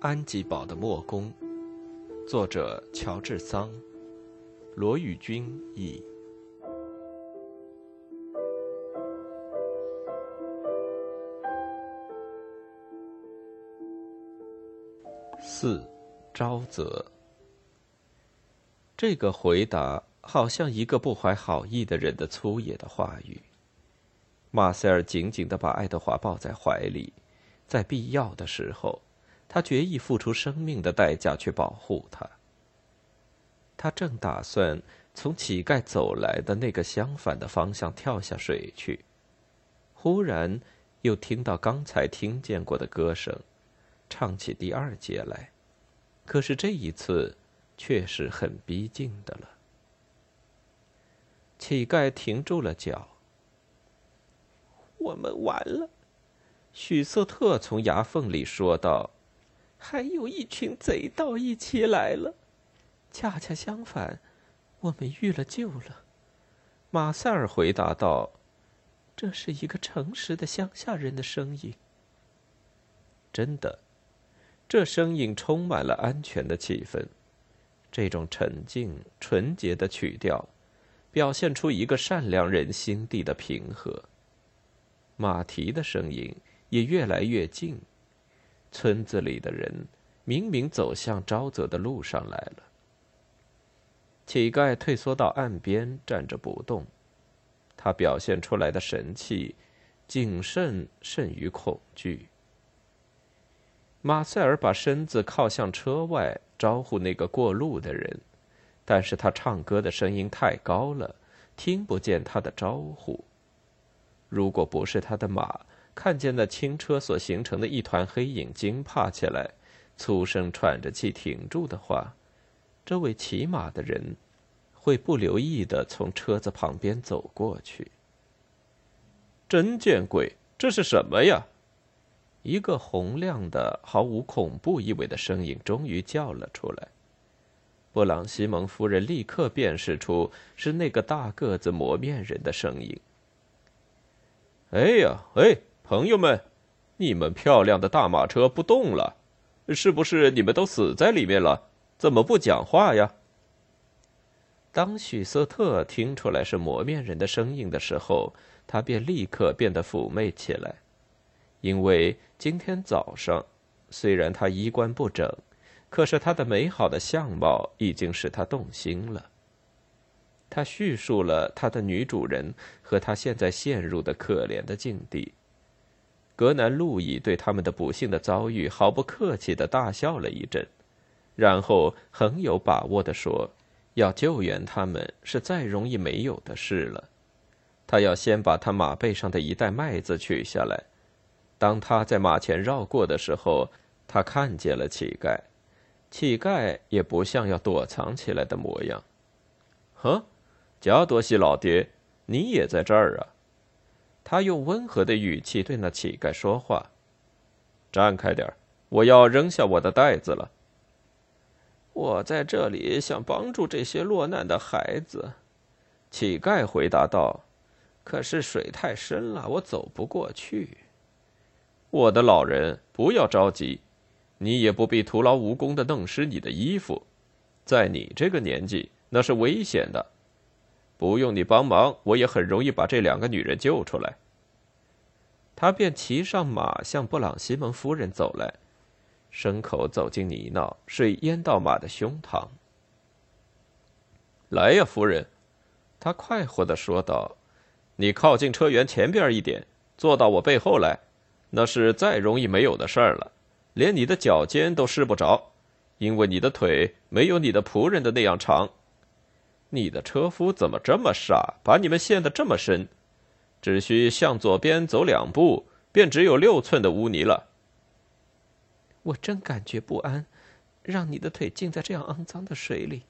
安吉堡的墨工，作者乔治桑，罗宇君译。四，沼泽。这个回答好像一个不怀好意的人的粗野的话语。马塞尔紧紧的把爱德华抱在怀里，在必要的时候。他决意付出生命的代价去保护他。他正打算从乞丐走来的那个相反的方向跳下水去，忽然又听到刚才听见过的歌声，唱起第二节来。可是这一次，却是很逼近的了。乞丐停住了脚。我们完了，许瑟特从牙缝里说道。还有一群贼盗一起来了，恰恰相反，我们遇了救了。马塞尔回答道：“这是一个诚实的乡下人的声音。真的，这声音充满了安全的气氛。这种沉静、纯洁的曲调，表现出一个善良人心地的平和。马蹄的声音也越来越近。”村子里的人明明走向沼泽的路上来了。乞丐退缩到岸边，站着不动。他表现出来的神气，谨慎甚于恐惧。马塞尔把身子靠向车外，招呼那个过路的人，但是他唱歌的声音太高了，听不见他的招呼。如果不是他的马。看见那轻车所形成的一团黑影惊怕起来，粗声喘着气停住的话，这位骑马的人会不留意的从车子旁边走过去。真见鬼！这是什么呀？一个洪亮的、毫无恐怖意味的声音终于叫了出来。布朗西蒙夫人立刻辨识出是那个大个子磨面人的声音。哎呀，哎！朋友们，你们漂亮的大马车不动了，是不是你们都死在里面了？怎么不讲话呀？当许瑟特听出来是磨面人的声音的时候，他便立刻变得妩媚起来，因为今天早上，虽然他衣冠不整，可是他的美好的相貌已经使他动心了。他叙述了他的女主人和他现在陷入的可怜的境地。格南路易对他们的不幸的遭遇毫不客气的大笑了一阵，然后很有把握的说：“要救援他们是再容易没有的事了。他要先把他马背上的一袋麦子取下来。当他在马前绕过的时候，他看见了乞丐，乞丐也不像要躲藏起来的模样。呵，加多西老爹，你也在这儿啊？”他用温和的语气对那乞丐说话：“站开点我要扔下我的袋子了。”我在这里想帮助这些落难的孩子，乞丐回答道：“可是水太深了，我走不过去。”我的老人，不要着急，你也不必徒劳无功的弄湿你的衣服，在你这个年纪，那是危险的。不用你帮忙，我也很容易把这两个女人救出来。他便骑上马向布朗西蒙夫人走来，牲口走进泥淖，水淹到马的胸膛。来呀，夫人，他快活的说道：“你靠近车辕前边一点，坐到我背后来，那是再容易没有的事儿了，连你的脚尖都湿不着，因为你的腿没有你的仆人的那样长。”你的车夫怎么这么傻，把你们陷得这么深？只需向左边走两步，便只有六寸的污泥了。我真感觉不安，让你的腿浸在这样肮脏的水里。”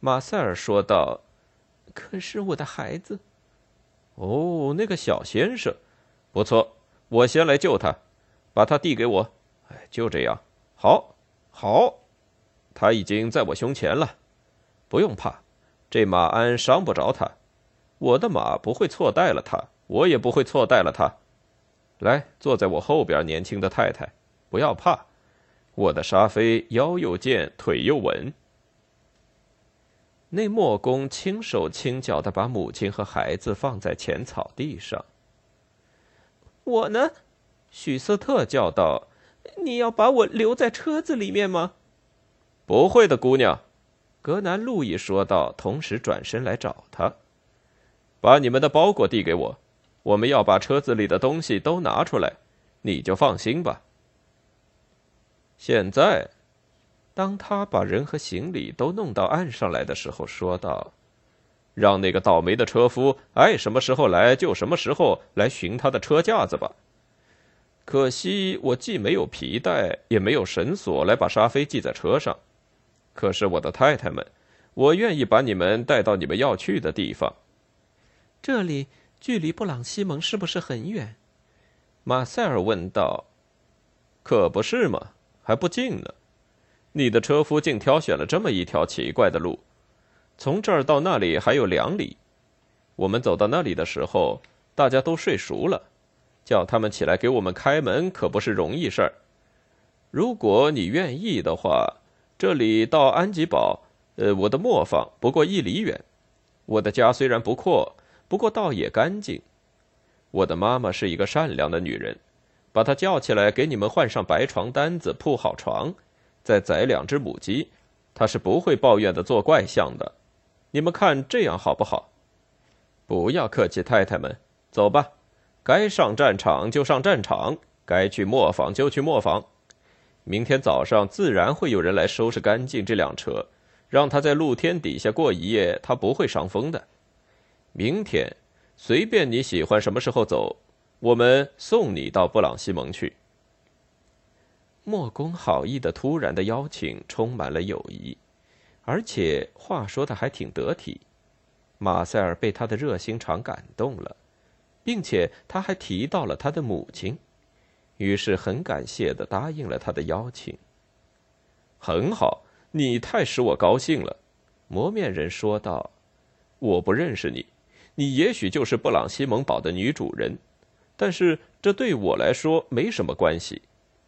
马塞尔说道。“可是我的孩子……哦，那个小先生，不错，我先来救他，把他递给我。哎，就这样，好，好，他已经在我胸前了，不用怕。”这马鞍伤不着他，我的马不会错待了他，我也不会错待了他。来，坐在我后边，年轻的太太，不要怕，我的沙飞腰又健，腿又稳。那墨公轻手轻脚的把母亲和孩子放在浅草地上。我呢？许瑟特叫道：“你要把我留在车子里面吗？”“不会的，姑娘。”格南路易说道，同时转身来找他。“把你们的包裹递给我，我们要把车子里的东西都拿出来，你就放心吧。”现在，当他把人和行李都弄到岸上来的时候，说道：“让那个倒霉的车夫爱什么时候来就什么时候来寻他的车架子吧。”可惜我既没有皮带，也没有绳索来把沙飞系在车上。可是我的太太们，我愿意把你们带到你们要去的地方。这里距离布朗西蒙是不是很远？马塞尔问道。可不是嘛，还不近呢。你的车夫竟挑选了这么一条奇怪的路，从这儿到那里还有两里。我们走到那里的时候，大家都睡熟了。叫他们起来给我们开门可不是容易事儿。如果你愿意的话，这里到安吉堡，呃，我的磨坊不过一里远。我的家虽然不阔，不过倒也干净。我的妈妈是一个善良的女人，把她叫起来给你们换上白床单子，铺好床，再宰两只母鸡，她是不会抱怨的，做怪相的。你们看这样好不好？不要客气，太太们，走吧。该上战场就上战场，该去磨坊就去磨坊。明天早上自然会有人来收拾干净这辆车，让他在露天底下过一夜，他不会伤风的。明天，随便你喜欢什么时候走，我们送你到布朗西蒙去。莫公好意的突然的邀请充满了友谊，而且话说的还挺得体。马塞尔被他的热心肠感动了。并且他还提到了他的母亲，于是很感谢的答应了他的邀请。很好，你太使我高兴了，磨面人说道：“我不认识你，你也许就是布朗西蒙堡的女主人，但是这对我来说没什么关系。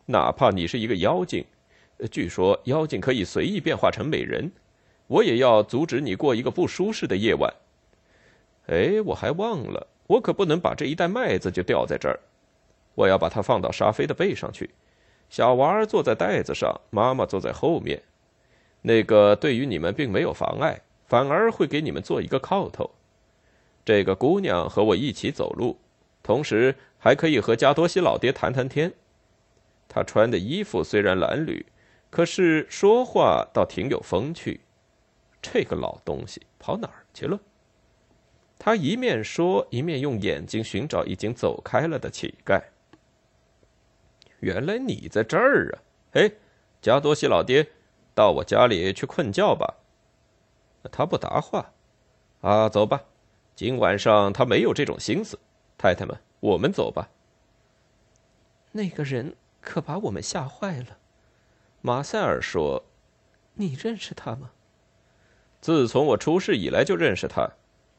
哪怕你是一个妖精，据说妖精可以随意变化成美人，我也要阻止你过一个不舒适的夜晚。哎，我还忘了。”我可不能把这一袋麦子就掉在这儿，我要把它放到沙飞的背上去。小娃儿坐在袋子上，妈妈坐在后面。那个对于你们并没有妨碍，反而会给你们做一个靠头。这个姑娘和我一起走路，同时还可以和加多西老爹谈谈天。她穿的衣服虽然褴褛，可是说话倒挺有风趣。这个老东西跑哪儿去了？他一面说，一面用眼睛寻找已经走开了的乞丐。原来你在这儿啊！嘿，加多西老爹，到我家里去困觉吧。他不答话。啊，走吧，今晚上他没有这种心思。太太们，我们走吧。那个人可把我们吓坏了。马塞尔说：“你认识他吗？”自从我出事以来就认识他。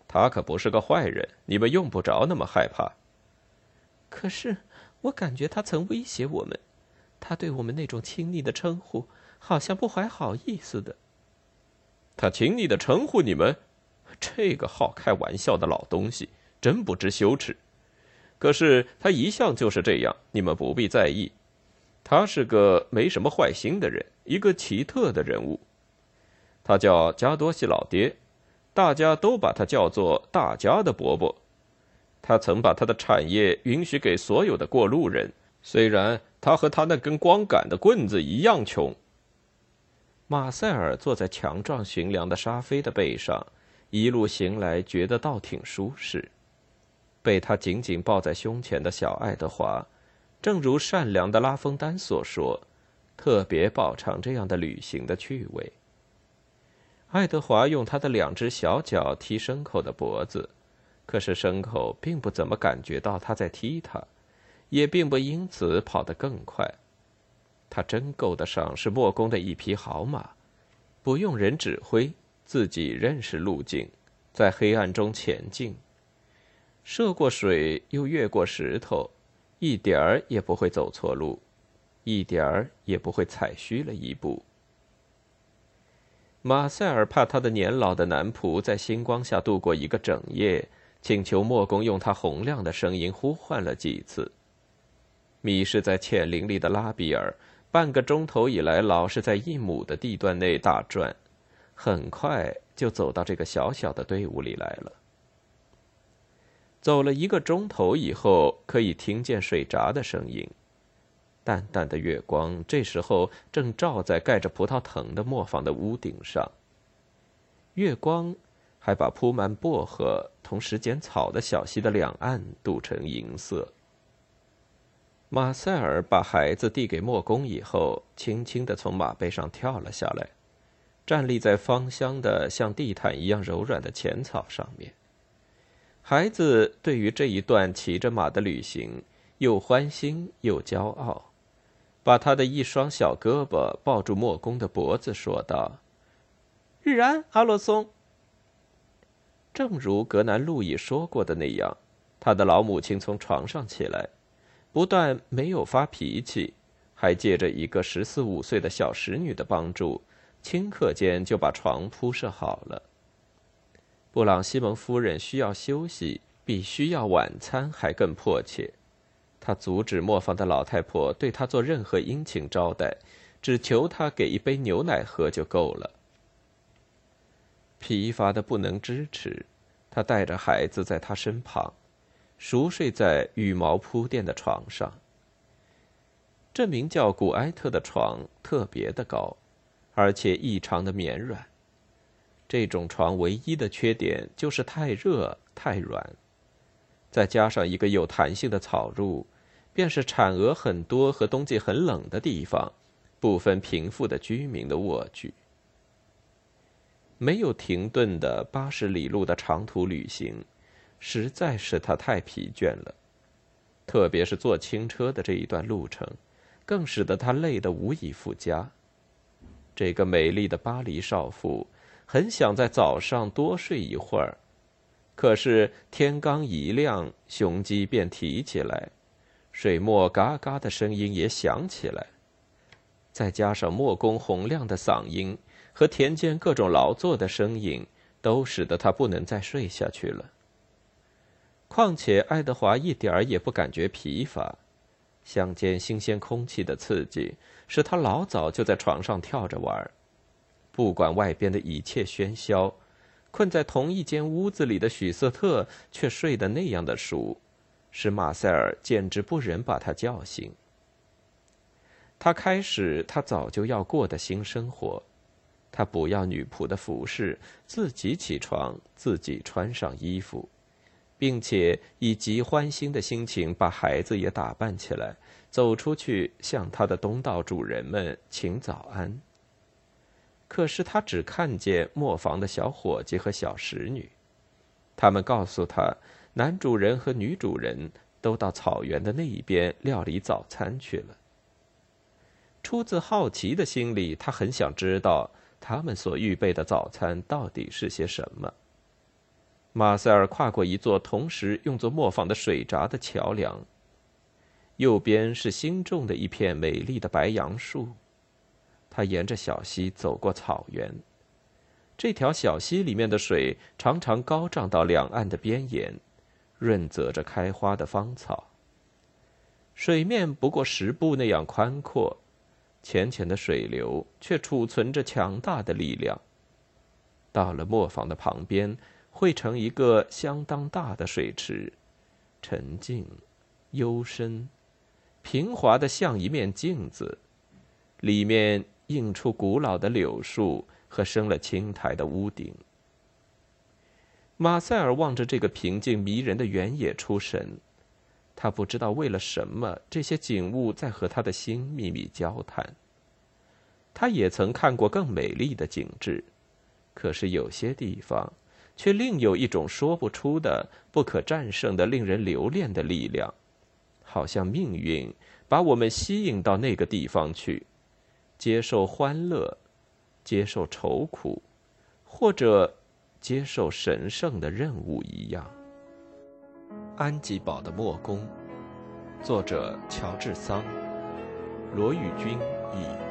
他可不是个坏人，你们用不着那么害怕。可是我感觉他曾威胁我们，他对我们那种亲昵的称呼，好像不怀好意似的。他亲昵的称呼你们，这个好开玩笑的老东西，真不知羞耻。可是他一向就是这样，你们不必在意。他是个没什么坏心的人，一个奇特的人物。他叫加多西老爹。大家都把他叫做大家的伯伯，他曾把他的产业允许给所有的过路人，虽然他和他那根光杆的棍子一样穷。马塞尔坐在强壮驯良的沙菲的背上，一路行来，觉得倒挺舒适。被他紧紧抱在胸前的小爱德华，正如善良的拉风丹所说，特别饱尝这样的旅行的趣味。爱德华用他的两只小脚踢牲口的脖子，可是牲口并不怎么感觉到他在踢他，也并不因此跑得更快。他真够得上是莫公的一匹好马，不用人指挥，自己认识路径，在黑暗中前进，涉过水又越过石头，一点儿也不会走错路。一点儿也不会踩虚了一步。马塞尔怕他的年老的男仆在星光下度过一个整夜，请求莫公用他洪亮的声音呼唤了几次。迷失在浅林里的拉比尔，半个钟头以来老是在一亩的地段内打转，很快就走到这个小小的队伍里来了。走了一个钟头以后，可以听见水闸的声音。淡淡的月光这时候正照在盖着葡萄藤的磨坊的屋顶上。月光还把铺满薄荷同石剪草的小溪的两岸镀成银色。马塞尔把孩子递给莫公以后，轻轻地从马背上跳了下来，站立在芳香的像地毯一样柔软的浅草上面。孩子对于这一段骑着马的旅行，又欢欣又骄傲，把他的一双小胳膊抱住莫公的脖子，说道：“日安，阿洛松。”正如格南路易说过的那样，他的老母亲从床上起来，不但没有发脾气，还借着一个十四五岁的小使女的帮助，顷刻间就把床铺设好了。布朗西蒙夫人需要休息，比需要晚餐还更迫切。她阻止磨坊的老太婆对她做任何殷勤招待，只求她给一杯牛奶喝就够了。疲乏的不能支持，他带着孩子在他身旁，熟睡在羽毛铺垫的床上。这名叫古埃特的床特别的高，而且异常的绵软。这种床唯一的缺点就是太热太软，再加上一个有弹性的草褥，便是产鹅很多和冬季很冷的地方，不分贫富的居民的卧具。没有停顿的八十里路的长途旅行，实在是他太疲倦了，特别是坐轻车的这一段路程，更使得他累得无以复加。这个美丽的巴黎少妇。很想在早上多睡一会儿，可是天刚一亮，雄鸡便啼起来，水墨嘎嘎的声音也响起来，再加上莫公洪亮的嗓音和田间各种劳作的声音，都使得他不能再睡下去了。况且爱德华一点儿也不感觉疲乏，乡间新鲜空气的刺激使他老早就在床上跳着玩儿。不管外边的一切喧嚣，困在同一间屋子里的许瑟特却睡得那样的熟，使马塞尔简直不忍把他叫醒。他开始他早就要过的新生活，他不要女仆的服侍，自己起床，自己穿上衣服，并且以极欢欣的心情把孩子也打扮起来，走出去向他的东道主人们请早安。可是他只看见磨坊的小伙计和小使女，他们告诉他，男主人和女主人都到草原的那一边料理早餐去了。出自好奇的心理，他很想知道他们所预备的早餐到底是些什么。马塞尔跨过一座同时用作磨坊的水闸的桥梁，右边是新种的一片美丽的白杨树。他沿着小溪走过草原，这条小溪里面的水常常高涨到两岸的边沿，润泽着开花的芳草。水面不过十步那样宽阔，浅浅的水流却储存着强大的力量。到了磨坊的旁边，汇成一个相当大的水池，沉静、幽深、平滑的像一面镜子，里面。映出古老的柳树和生了青苔的屋顶。马塞尔望着这个平静迷人的原野出神，他不知道为了什么这些景物在和他的心秘密交谈。他也曾看过更美丽的景致，可是有些地方却另有一种说不出的、不可战胜的、令人留恋的力量，好像命运把我们吸引到那个地方去。接受欢乐，接受愁苦，或者接受神圣的任务一样。安吉堡的墨工，作者乔治桑，罗宇君译。